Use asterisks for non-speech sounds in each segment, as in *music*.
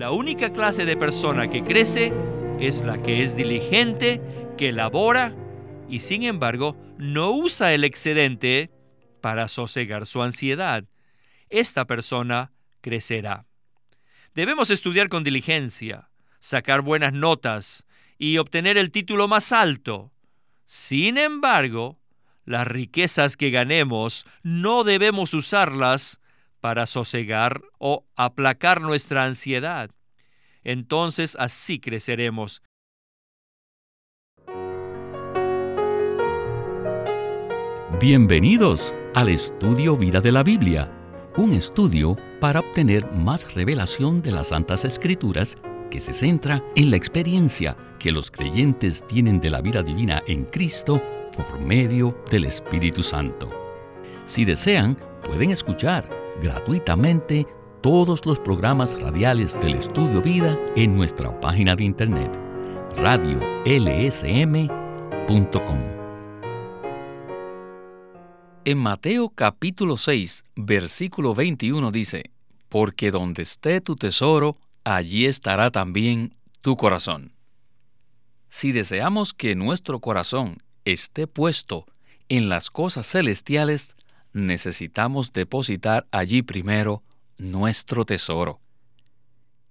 La única clase de persona que crece es la que es diligente, que labora y sin embargo no usa el excedente para sosegar su ansiedad. Esta persona crecerá. Debemos estudiar con diligencia, sacar buenas notas y obtener el título más alto. Sin embargo, las riquezas que ganemos no debemos usarlas para sosegar o aplacar nuestra ansiedad. Entonces así creceremos. Bienvenidos al estudio Vida de la Biblia, un estudio para obtener más revelación de las Santas Escrituras que se centra en la experiencia que los creyentes tienen de la vida divina en Cristo por medio del Espíritu Santo. Si desean, pueden escuchar gratuitamente todos los programas radiales del Estudio Vida en nuestra página de internet radiolsm.com. En Mateo capítulo 6, versículo 21 dice, Porque donde esté tu tesoro, allí estará también tu corazón. Si deseamos que nuestro corazón esté puesto en las cosas celestiales, necesitamos depositar allí primero nuestro tesoro.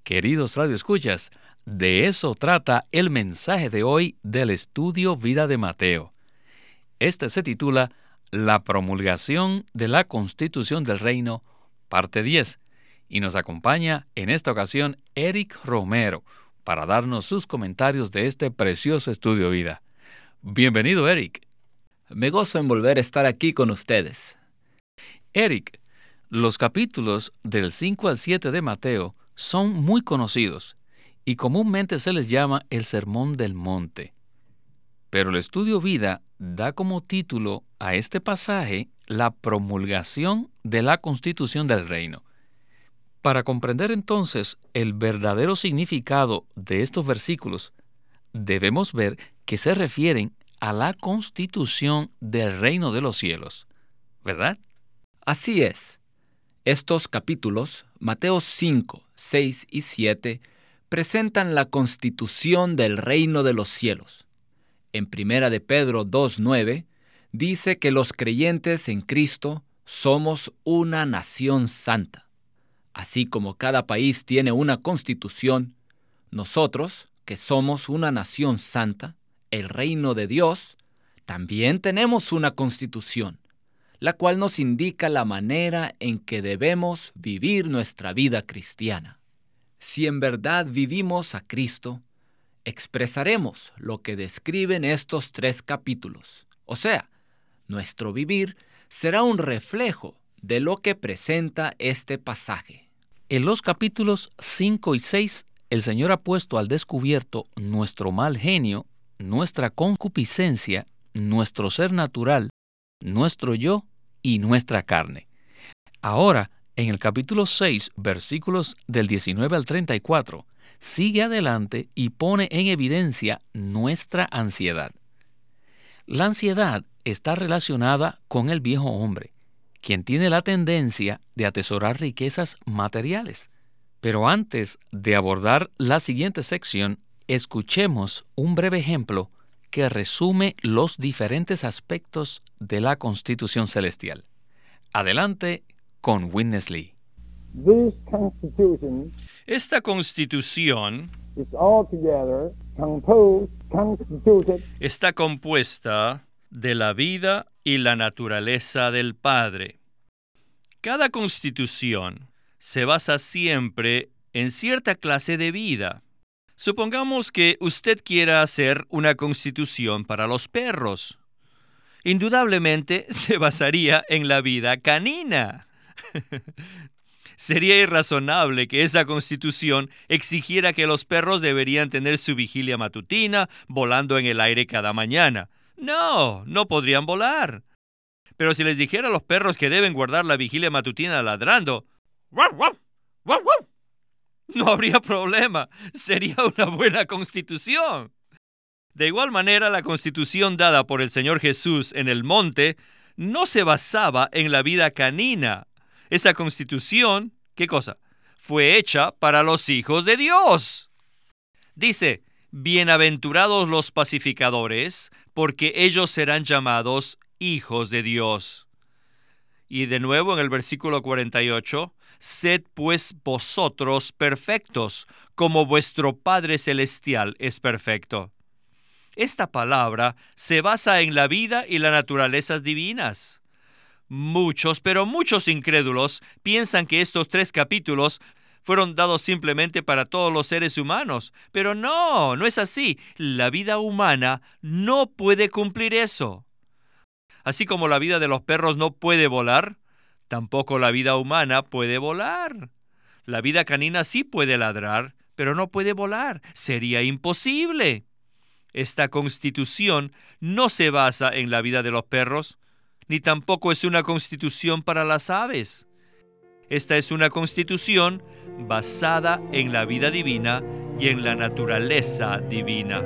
Queridos radioescuchas, de eso trata el mensaje de hoy del estudio Vida de Mateo. Este se titula La promulgación de la Constitución del Reino, parte 10, y nos acompaña en esta ocasión Eric Romero para darnos sus comentarios de este precioso estudio vida. Bienvenido, Eric. Me gozo en volver a estar aquí con ustedes. Eric, los capítulos del 5 al 7 de Mateo son muy conocidos y comúnmente se les llama el Sermón del Monte. Pero el estudio vida da como título a este pasaje la promulgación de la constitución del reino. Para comprender entonces el verdadero significado de estos versículos, debemos ver que se refieren a la constitución del reino de los cielos, ¿verdad? Así es. Estos capítulos, Mateo 5, 6 y 7, presentan la constitución del reino de los cielos. En Primera de Pedro 2.9 dice que los creyentes en Cristo somos una nación santa. Así como cada país tiene una constitución, nosotros, que somos una nación santa, el reino de Dios, también tenemos una constitución la cual nos indica la manera en que debemos vivir nuestra vida cristiana. Si en verdad vivimos a Cristo, expresaremos lo que describen estos tres capítulos. O sea, nuestro vivir será un reflejo de lo que presenta este pasaje. En los capítulos 5 y 6, el Señor ha puesto al descubierto nuestro mal genio, nuestra concupiscencia, nuestro ser natural, nuestro yo y nuestra carne. Ahora, en el capítulo 6, versículos del 19 al 34, sigue adelante y pone en evidencia nuestra ansiedad. La ansiedad está relacionada con el viejo hombre, quien tiene la tendencia de atesorar riquezas materiales. Pero antes de abordar la siguiente sección, escuchemos un breve ejemplo que resume los diferentes aspectos de la Constitución Celestial. Adelante con Witness Lee. Esta constitución está compuesta de la vida y la naturaleza del Padre. Cada constitución se basa siempre en cierta clase de vida. Supongamos que usted quiera hacer una constitución para los perros. Indudablemente *laughs* se basaría en la vida canina. *laughs* Sería irrazonable que esa constitución exigiera que los perros deberían tener su vigilia matutina volando en el aire cada mañana. No, no podrían volar. Pero si les dijera a los perros que deben guardar la vigilia matutina ladrando, no habría problema. Sería una buena constitución. De igual manera, la constitución dada por el Señor Jesús en el monte no se basaba en la vida canina. Esa constitución, ¿qué cosa? fue hecha para los hijos de Dios. Dice, Bienaventurados los pacificadores, porque ellos serán llamados hijos de Dios. Y de nuevo en el versículo 48, Sed pues vosotros perfectos, como vuestro Padre Celestial es perfecto. Esta palabra se basa en la vida y las naturalezas divinas. Muchos, pero muchos incrédulos piensan que estos tres capítulos fueron dados simplemente para todos los seres humanos. Pero no, no es así. La vida humana no puede cumplir eso. Así como la vida de los perros no puede volar, tampoco la vida humana puede volar. La vida canina sí puede ladrar, pero no puede volar. Sería imposible. Esta constitución no se basa en la vida de los perros, ni tampoco es una constitución para las aves. Esta es una constitución basada en la vida divina y en la naturaleza divina.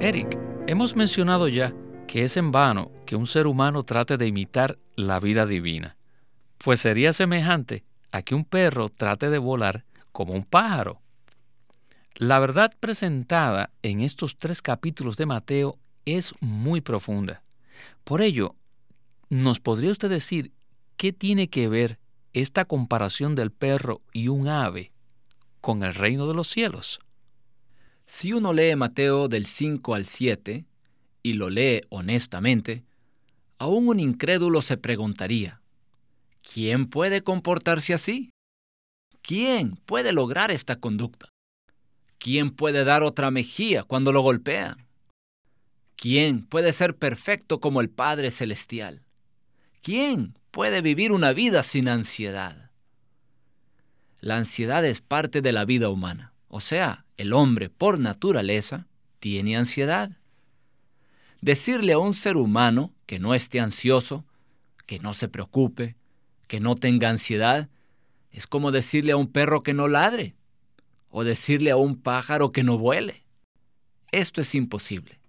Eric, hemos mencionado ya que es en vano que un ser humano trate de imitar la vida divina, pues sería semejante a que un perro trate de volar como un pájaro. La verdad presentada en estos tres capítulos de Mateo es muy profunda. Por ello, ¿nos podría usted decir ¿qué tiene que ver esta comparación del perro y un ave con el reino de los cielos? Si uno lee Mateo del 5 al 7 y lo lee honestamente, aún un incrédulo se preguntaría, ¿quién puede comportarse así? ¿Quién puede lograr esta conducta? ¿Quién puede dar otra mejilla cuando lo golpean? ¿Quién puede ser perfecto como el Padre Celestial? ¿Quién puede vivir una vida sin ansiedad? La ansiedad es parte de la vida humana, o sea, el hombre por naturaleza tiene ansiedad. Decirle a un ser humano que no esté ansioso, que no se preocupe, que no tenga ansiedad, es como decirle a un perro que no ladre, o decirle a un pájaro que no vuele. Esto es imposible.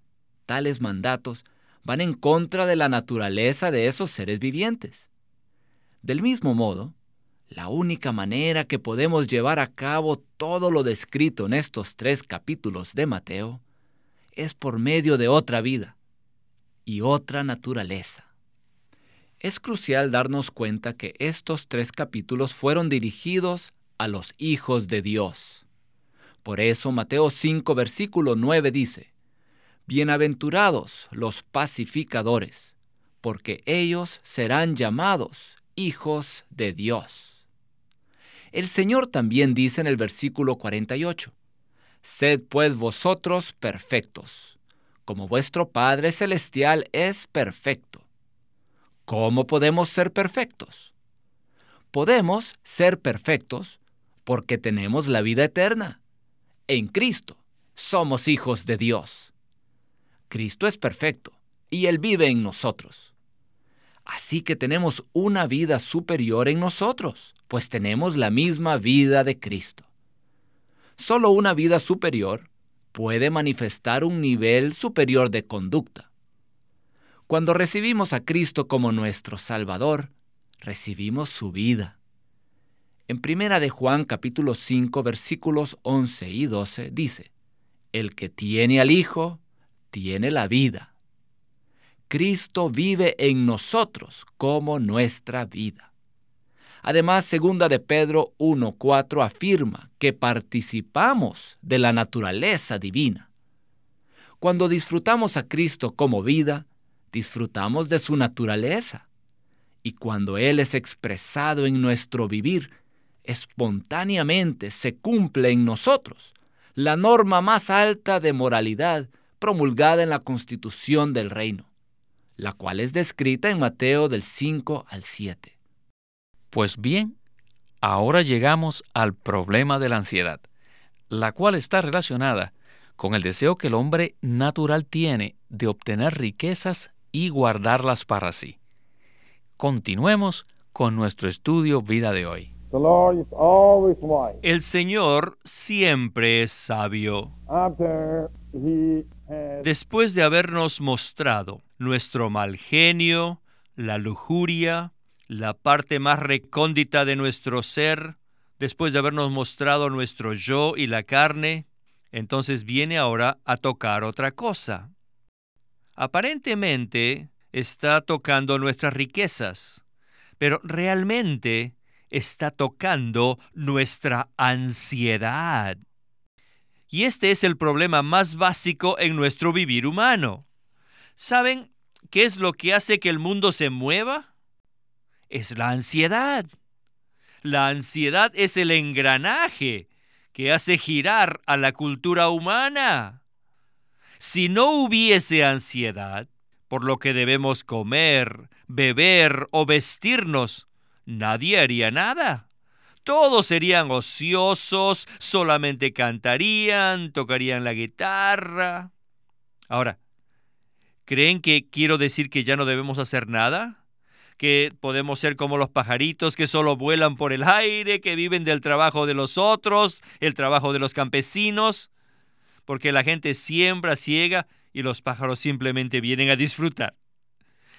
Tales mandatos van en contra de la naturaleza de esos seres vivientes. Del mismo modo, la única manera que podemos llevar a cabo todo lo descrito en estos tres capítulos de Mateo es por medio de otra vida y otra naturaleza. Es crucial darnos cuenta que estos tres capítulos fueron dirigidos a los hijos de Dios. Por eso Mateo 5 versículo 9 dice, Bienaventurados los pacificadores, porque ellos serán llamados hijos de Dios. El Señor también dice en el versículo 48, Sed pues vosotros perfectos, como vuestro Padre Celestial es perfecto. ¿Cómo podemos ser perfectos? Podemos ser perfectos porque tenemos la vida eterna. En Cristo somos hijos de Dios. Cristo es perfecto y Él vive en nosotros. Así que tenemos una vida superior en nosotros, pues tenemos la misma vida de Cristo. Solo una vida superior puede manifestar un nivel superior de conducta. Cuando recibimos a Cristo como nuestro Salvador, recibimos su vida. En primera de Juan capítulo 5 versículos 11 y 12 dice, El que tiene al Hijo, tiene la vida. Cristo vive en nosotros como nuestra vida. Además, segunda de Pedro 1:4 afirma que participamos de la naturaleza divina. Cuando disfrutamos a Cristo como vida, disfrutamos de su naturaleza. Y cuando Él es expresado en nuestro vivir, espontáneamente se cumple en nosotros la norma más alta de moralidad promulgada en la constitución del reino, la cual es descrita en Mateo del 5 al 7. Pues bien, ahora llegamos al problema de la ansiedad, la cual está relacionada con el deseo que el hombre natural tiene de obtener riquezas y guardarlas para sí. Continuemos con nuestro estudio vida de hoy. El Señor siempre es sabio. Después de habernos mostrado nuestro mal genio, la lujuria, la parte más recóndita de nuestro ser, después de habernos mostrado nuestro yo y la carne, entonces viene ahora a tocar otra cosa. Aparentemente está tocando nuestras riquezas, pero realmente está tocando nuestra ansiedad. Y este es el problema más básico en nuestro vivir humano. ¿Saben qué es lo que hace que el mundo se mueva? Es la ansiedad. La ansiedad es el engranaje que hace girar a la cultura humana. Si no hubiese ansiedad por lo que debemos comer, beber o vestirnos, nadie haría nada. Todos serían ociosos, solamente cantarían, tocarían la guitarra. Ahora, ¿creen que quiero decir que ya no debemos hacer nada? Que podemos ser como los pajaritos que solo vuelan por el aire, que viven del trabajo de los otros, el trabajo de los campesinos, porque la gente siembra, ciega y los pájaros simplemente vienen a disfrutar.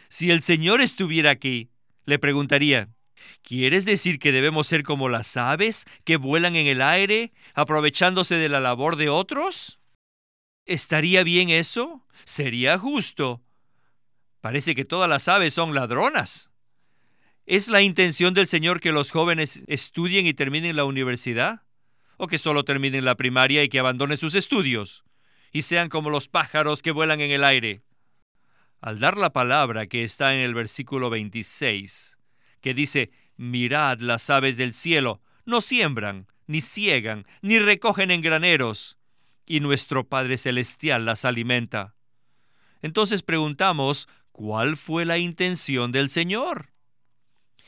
Si el Señor estuviera aquí, le preguntaría, ¿Quieres decir que debemos ser como las aves que vuelan en el aire, aprovechándose de la labor de otros? ¿Estaría bien eso? ¿Sería justo? Parece que todas las aves son ladronas. ¿Es la intención del Señor que los jóvenes estudien y terminen la universidad? ¿O que solo terminen la primaria y que abandonen sus estudios? Y sean como los pájaros que vuelan en el aire. Al dar la palabra que está en el versículo 26, que dice, mirad las aves del cielo, no siembran, ni ciegan, ni recogen en graneros, y nuestro Padre Celestial las alimenta. Entonces preguntamos, ¿cuál fue la intención del Señor?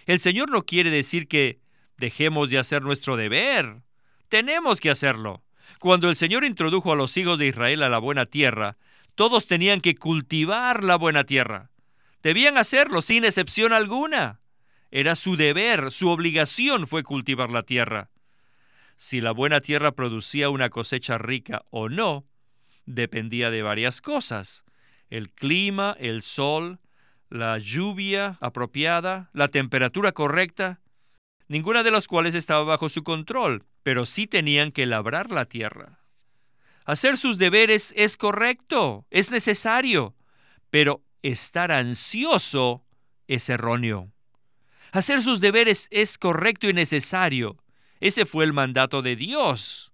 El Señor no quiere decir que dejemos de hacer nuestro deber. Tenemos que hacerlo. Cuando el Señor introdujo a los hijos de Israel a la buena tierra, todos tenían que cultivar la buena tierra. Debían hacerlo sin excepción alguna. Era su deber, su obligación fue cultivar la tierra. Si la buena tierra producía una cosecha rica o no, dependía de varias cosas. El clima, el sol, la lluvia apropiada, la temperatura correcta, ninguna de las cuales estaba bajo su control, pero sí tenían que labrar la tierra. Hacer sus deberes es correcto, es necesario, pero estar ansioso es erróneo. Hacer sus deberes es correcto y necesario. Ese fue el mandato de Dios.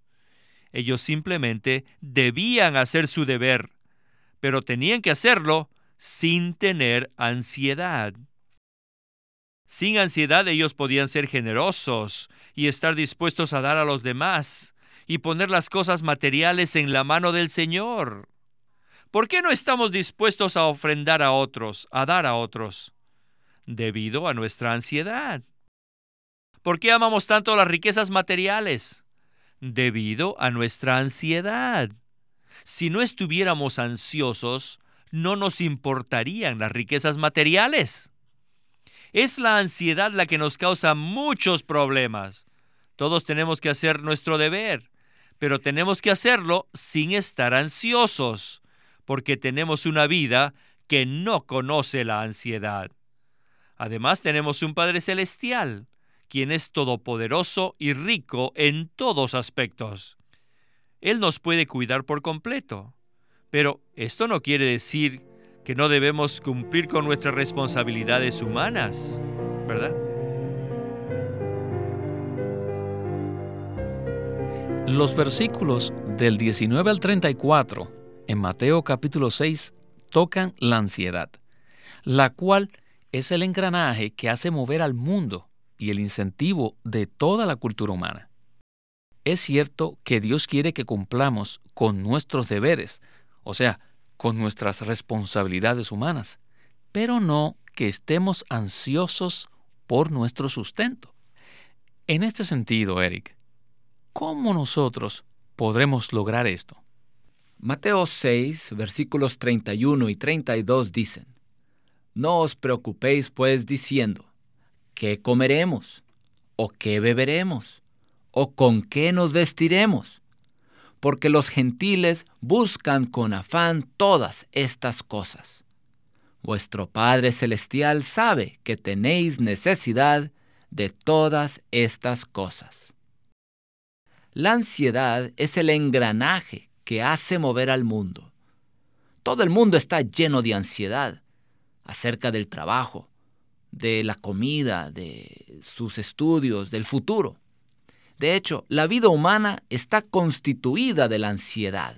Ellos simplemente debían hacer su deber, pero tenían que hacerlo sin tener ansiedad. Sin ansiedad ellos podían ser generosos y estar dispuestos a dar a los demás y poner las cosas materiales en la mano del Señor. ¿Por qué no estamos dispuestos a ofrendar a otros, a dar a otros? debido a nuestra ansiedad. ¿Por qué amamos tanto las riquezas materiales? Debido a nuestra ansiedad. Si no estuviéramos ansiosos, no nos importarían las riquezas materiales. Es la ansiedad la que nos causa muchos problemas. Todos tenemos que hacer nuestro deber, pero tenemos que hacerlo sin estar ansiosos, porque tenemos una vida que no conoce la ansiedad. Además tenemos un Padre Celestial, quien es todopoderoso y rico en todos aspectos. Él nos puede cuidar por completo. Pero esto no quiere decir que no debemos cumplir con nuestras responsabilidades humanas, ¿verdad? Los versículos del 19 al 34 en Mateo capítulo 6 tocan la ansiedad, la cual es el engranaje que hace mover al mundo y el incentivo de toda la cultura humana. Es cierto que Dios quiere que cumplamos con nuestros deberes, o sea, con nuestras responsabilidades humanas, pero no que estemos ansiosos por nuestro sustento. En este sentido, Eric, ¿cómo nosotros podremos lograr esto? Mateo 6, versículos 31 y 32 dicen, no os preocupéis pues diciendo, ¿qué comeremos? ¿O qué beberemos? ¿O con qué nos vestiremos? Porque los gentiles buscan con afán todas estas cosas. Vuestro Padre Celestial sabe que tenéis necesidad de todas estas cosas. La ansiedad es el engranaje que hace mover al mundo. Todo el mundo está lleno de ansiedad acerca del trabajo, de la comida, de sus estudios, del futuro. De hecho, la vida humana está constituida de la ansiedad.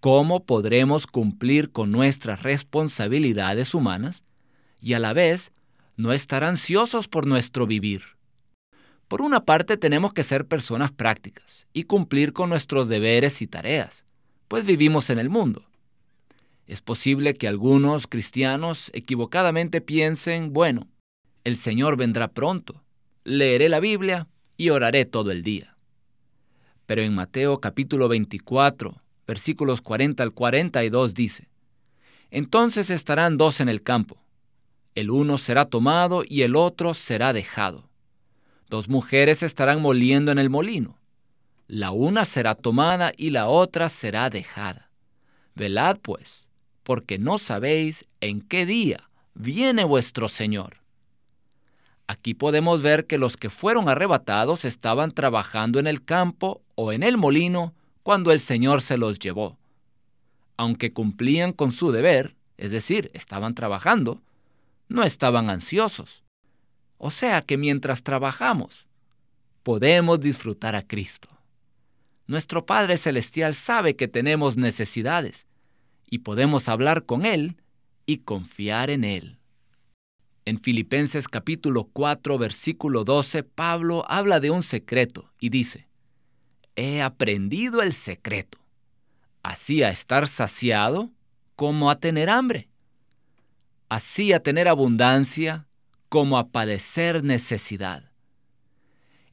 ¿Cómo podremos cumplir con nuestras responsabilidades humanas y a la vez no estar ansiosos por nuestro vivir? Por una parte tenemos que ser personas prácticas y cumplir con nuestros deberes y tareas, pues vivimos en el mundo. Es posible que algunos cristianos equivocadamente piensen, bueno, el Señor vendrá pronto, leeré la Biblia y oraré todo el día. Pero en Mateo capítulo 24, versículos 40 al 42 dice, Entonces estarán dos en el campo, el uno será tomado y el otro será dejado. Dos mujeres estarán moliendo en el molino, la una será tomada y la otra será dejada. Velad pues, porque no sabéis en qué día viene vuestro Señor. Aquí podemos ver que los que fueron arrebatados estaban trabajando en el campo o en el molino cuando el Señor se los llevó. Aunque cumplían con su deber, es decir, estaban trabajando, no estaban ansiosos. O sea que mientras trabajamos, podemos disfrutar a Cristo. Nuestro Padre Celestial sabe que tenemos necesidades y podemos hablar con Él y confiar en Él. En Filipenses capítulo 4 versículo 12, Pablo habla de un secreto y dice, he aprendido el secreto, así a estar saciado como a tener hambre, así a tener abundancia como a padecer necesidad.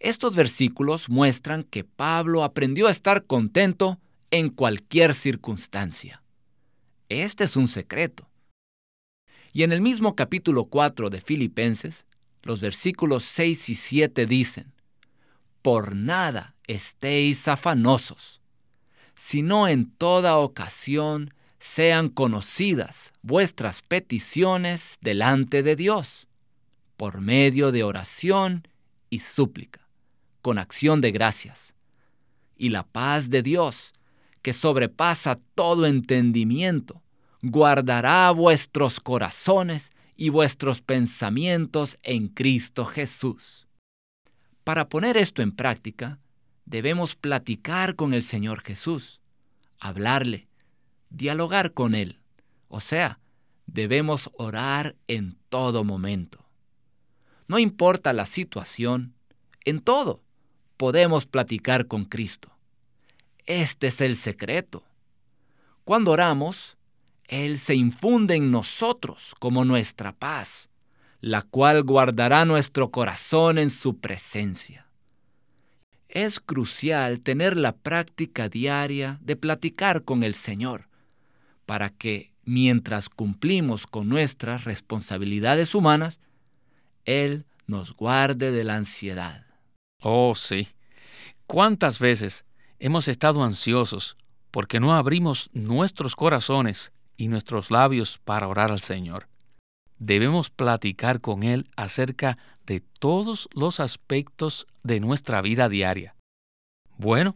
Estos versículos muestran que Pablo aprendió a estar contento en cualquier circunstancia. Este es un secreto. Y en el mismo capítulo 4 de Filipenses, los versículos 6 y 7 dicen, Por nada estéis afanosos, sino en toda ocasión sean conocidas vuestras peticiones delante de Dios, por medio de oración y súplica, con acción de gracias. Y la paz de Dios, que sobrepasa todo entendimiento, guardará vuestros corazones y vuestros pensamientos en Cristo Jesús. Para poner esto en práctica, debemos platicar con el Señor Jesús, hablarle, dialogar con Él. O sea, debemos orar en todo momento. No importa la situación, en todo podemos platicar con Cristo. Este es el secreto. Cuando oramos, Él se infunde en nosotros como nuestra paz, la cual guardará nuestro corazón en su presencia es crucial tener la práctica diaria de platicar con el Señor, para que mientras cumplimos con nuestras responsabilidades humanas, Él nos guarde de la ansiedad. Oh, sí. ¿Cuántas veces hemos estado ansiosos porque no abrimos nuestros corazones y nuestros labios para orar al Señor? Debemos platicar con Él acerca de todos los aspectos de nuestra vida diaria. Bueno,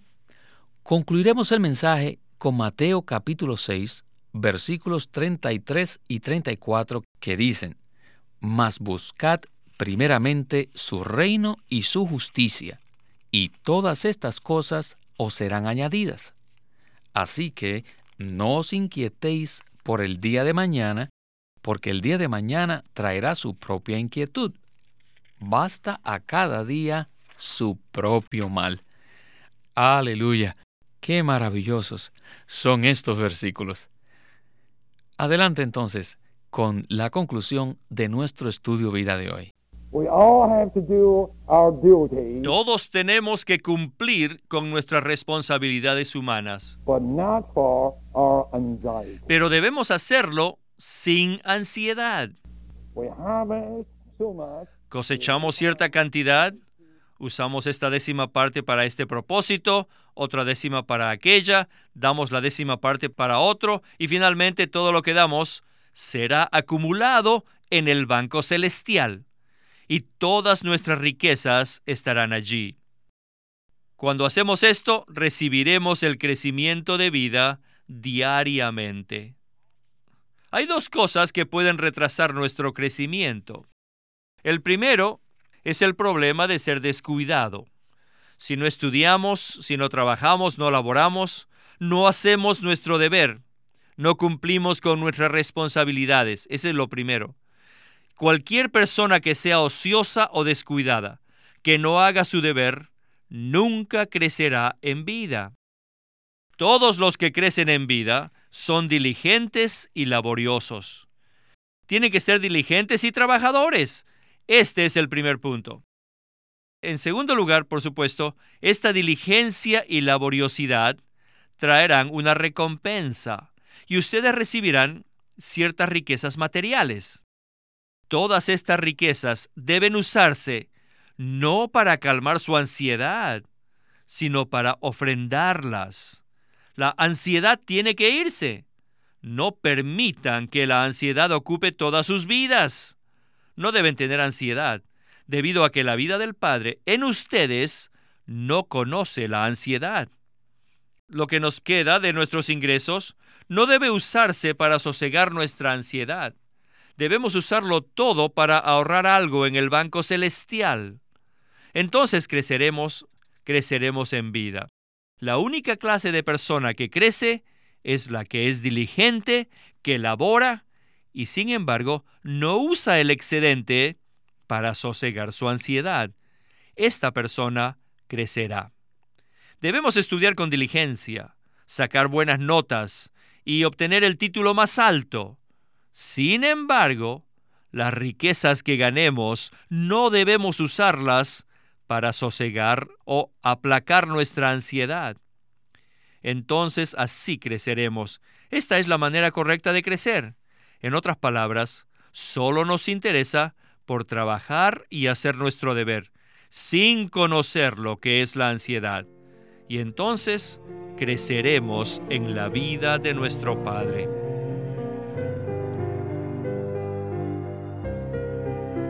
concluiremos el mensaje con Mateo capítulo 6, versículos 33 y 34 que dicen, Mas buscad primeramente su reino y su justicia, y todas estas cosas os serán añadidas. Así que no os inquietéis por el día de mañana, porque el día de mañana traerá su propia inquietud basta a cada día su propio mal. Aleluya, qué maravillosos son estos versículos. Adelante entonces con la conclusión de nuestro estudio vida de hoy. Todos tenemos que cumplir con nuestras responsabilidades humanas, pero debemos hacerlo sin ansiedad. Cosechamos cierta cantidad, usamos esta décima parte para este propósito, otra décima para aquella, damos la décima parte para otro y finalmente todo lo que damos será acumulado en el banco celestial y todas nuestras riquezas estarán allí. Cuando hacemos esto, recibiremos el crecimiento de vida diariamente. Hay dos cosas que pueden retrasar nuestro crecimiento. El primero es el problema de ser descuidado. Si no estudiamos, si no trabajamos, no laboramos, no hacemos nuestro deber, no cumplimos con nuestras responsabilidades. Ese es lo primero. Cualquier persona que sea ociosa o descuidada, que no haga su deber, nunca crecerá en vida. Todos los que crecen en vida son diligentes y laboriosos. Tienen que ser diligentes y trabajadores. Este es el primer punto. En segundo lugar, por supuesto, esta diligencia y laboriosidad traerán una recompensa y ustedes recibirán ciertas riquezas materiales. Todas estas riquezas deben usarse no para calmar su ansiedad, sino para ofrendarlas. La ansiedad tiene que irse. No permitan que la ansiedad ocupe todas sus vidas. No deben tener ansiedad debido a que la vida del Padre en ustedes no conoce la ansiedad. Lo que nos queda de nuestros ingresos no debe usarse para sosegar nuestra ansiedad. Debemos usarlo todo para ahorrar algo en el banco celestial. Entonces creceremos, creceremos en vida. La única clase de persona que crece es la que es diligente, que labora y sin embargo no usa el excedente para sosegar su ansiedad. Esta persona crecerá. Debemos estudiar con diligencia, sacar buenas notas y obtener el título más alto. Sin embargo, las riquezas que ganemos no debemos usarlas para sosegar o aplacar nuestra ansiedad. Entonces así creceremos. Esta es la manera correcta de crecer. En otras palabras, solo nos interesa por trabajar y hacer nuestro deber, sin conocer lo que es la ansiedad. Y entonces creceremos en la vida de nuestro Padre.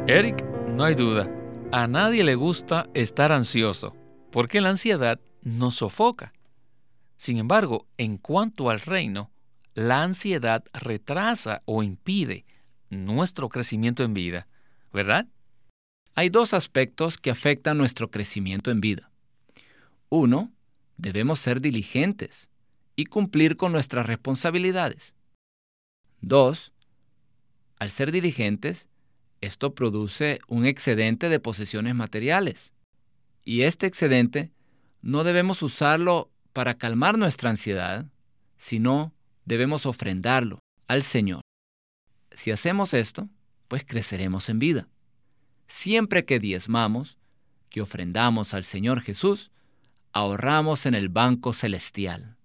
Eric, no hay duda, a nadie le gusta estar ansioso, porque la ansiedad nos sofoca. Sin embargo, en cuanto al reino, la ansiedad retrasa o impide nuestro crecimiento en vida ¿verdad? Hay dos aspectos que afectan nuestro crecimiento en vida. Uno, debemos ser diligentes y cumplir con nuestras responsabilidades. Dos, al ser diligentes, esto produce un excedente de posesiones materiales. Y este excedente no debemos usarlo para calmar nuestra ansiedad, sino debemos ofrendarlo al Señor. Si hacemos esto, pues creceremos en vida. Siempre que diezmamos, que ofrendamos al Señor Jesús, ahorramos en el banco celestial.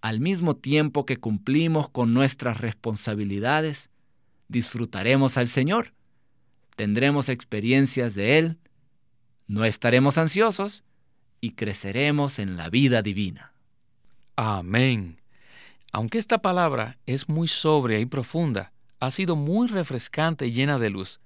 Al mismo tiempo que cumplimos con nuestras responsabilidades, disfrutaremos al Señor, tendremos experiencias de Él, no estaremos ansiosos y creceremos en la vida divina. Amén. Aunque esta palabra es muy sobria y profunda, ha sido muy refrescante y llena de luz.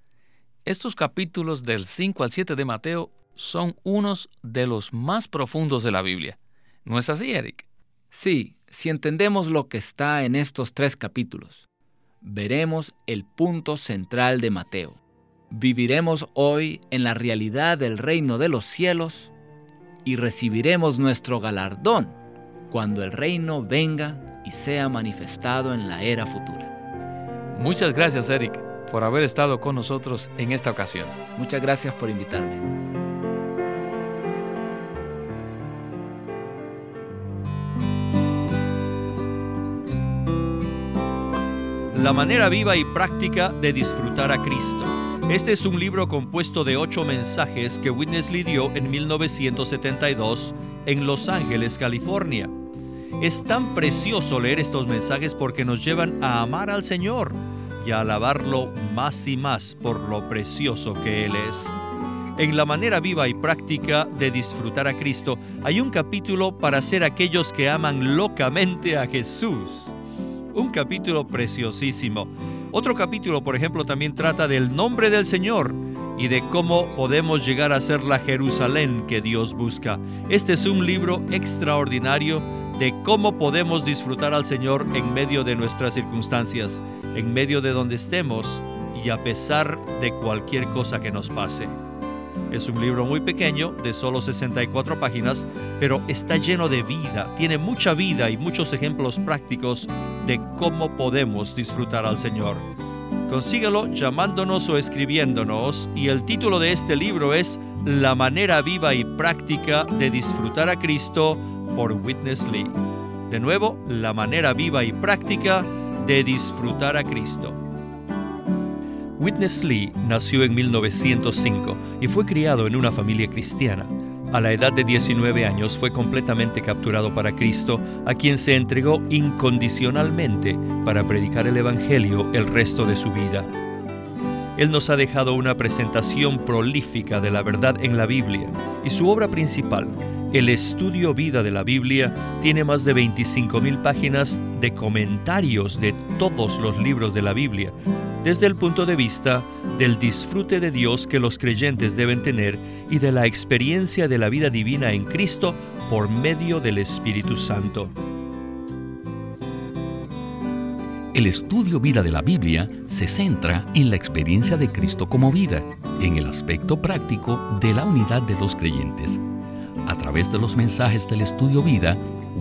Estos capítulos del 5 al 7 de Mateo son unos de los más profundos de la Biblia. ¿No es así, Eric? Sí, si entendemos lo que está en estos tres capítulos, veremos el punto central de Mateo. Viviremos hoy en la realidad del reino de los cielos y recibiremos nuestro galardón cuando el reino venga y sea manifestado en la era futura. Muchas gracias, Eric, por haber estado con nosotros en esta ocasión. Muchas gracias por invitarme. La manera viva y práctica de disfrutar a Cristo. Este es un libro compuesto de ocho mensajes que Witness Lee dio en 1972 en Los Ángeles, California. Es tan precioso leer estos mensajes porque nos llevan a amar al Señor y a alabarlo más y más por lo precioso que Él es. En la manera viva y práctica de disfrutar a Cristo hay un capítulo para ser aquellos que aman locamente a Jesús. Un capítulo preciosísimo. Otro capítulo, por ejemplo, también trata del nombre del Señor y de cómo podemos llegar a ser la Jerusalén que Dios busca. Este es un libro extraordinario de cómo podemos disfrutar al Señor en medio de nuestras circunstancias, en medio de donde estemos y a pesar de cualquier cosa que nos pase. Es un libro muy pequeño, de solo 64 páginas, pero está lleno de vida, tiene mucha vida y muchos ejemplos prácticos de cómo podemos disfrutar al Señor. Consíguelo llamándonos o escribiéndonos y el título de este libro es La manera viva y práctica de disfrutar a Cristo por Witness Lee. De nuevo, la manera viva y práctica de disfrutar a Cristo. Witness Lee nació en 1905 y fue criado en una familia cristiana. A la edad de 19 años fue completamente capturado para Cristo, a quien se entregó incondicionalmente para predicar el Evangelio el resto de su vida. Él nos ha dejado una presentación prolífica de la verdad en la Biblia y su obra principal, el estudio vida de la Biblia tiene más de 25.000 páginas de comentarios de todos los libros de la Biblia, desde el punto de vista del disfrute de Dios que los creyentes deben tener y de la experiencia de la vida divina en Cristo por medio del Espíritu Santo. El estudio vida de la Biblia se centra en la experiencia de Cristo como vida, en el aspecto práctico de la unidad de los creyentes. A través de los mensajes del estudio vida,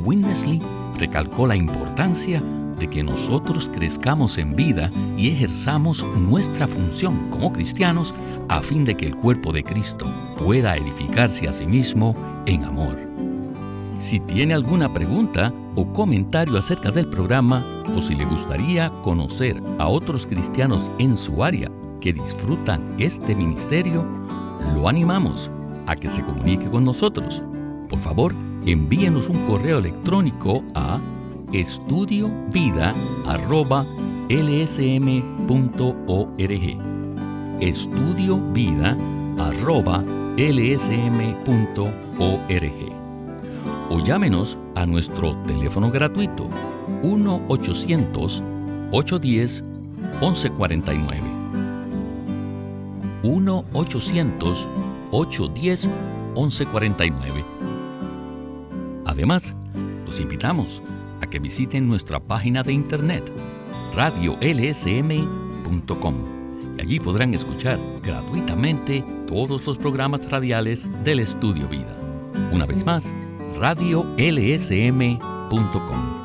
Winnesley recalcó la importancia de que nosotros crezcamos en vida y ejerzamos nuestra función como cristianos a fin de que el cuerpo de Cristo pueda edificarse a sí mismo en amor. Si tiene alguna pregunta o comentario acerca del programa o si le gustaría conocer a otros cristianos en su área que disfrutan este ministerio, lo animamos a que se comunique con nosotros. Por favor, envíenos un correo electrónico a estudiovida.lsm.org. Estudiovida.lsm.org. O llámenos a nuestro teléfono gratuito 1-800-810-1149. 1-800 810-1149. Además, los invitamos a que visiten nuestra página de internet radiolsm.com y allí podrán escuchar gratuitamente todos los programas radiales del Estudio Vida. Una vez más, radiolsm.com.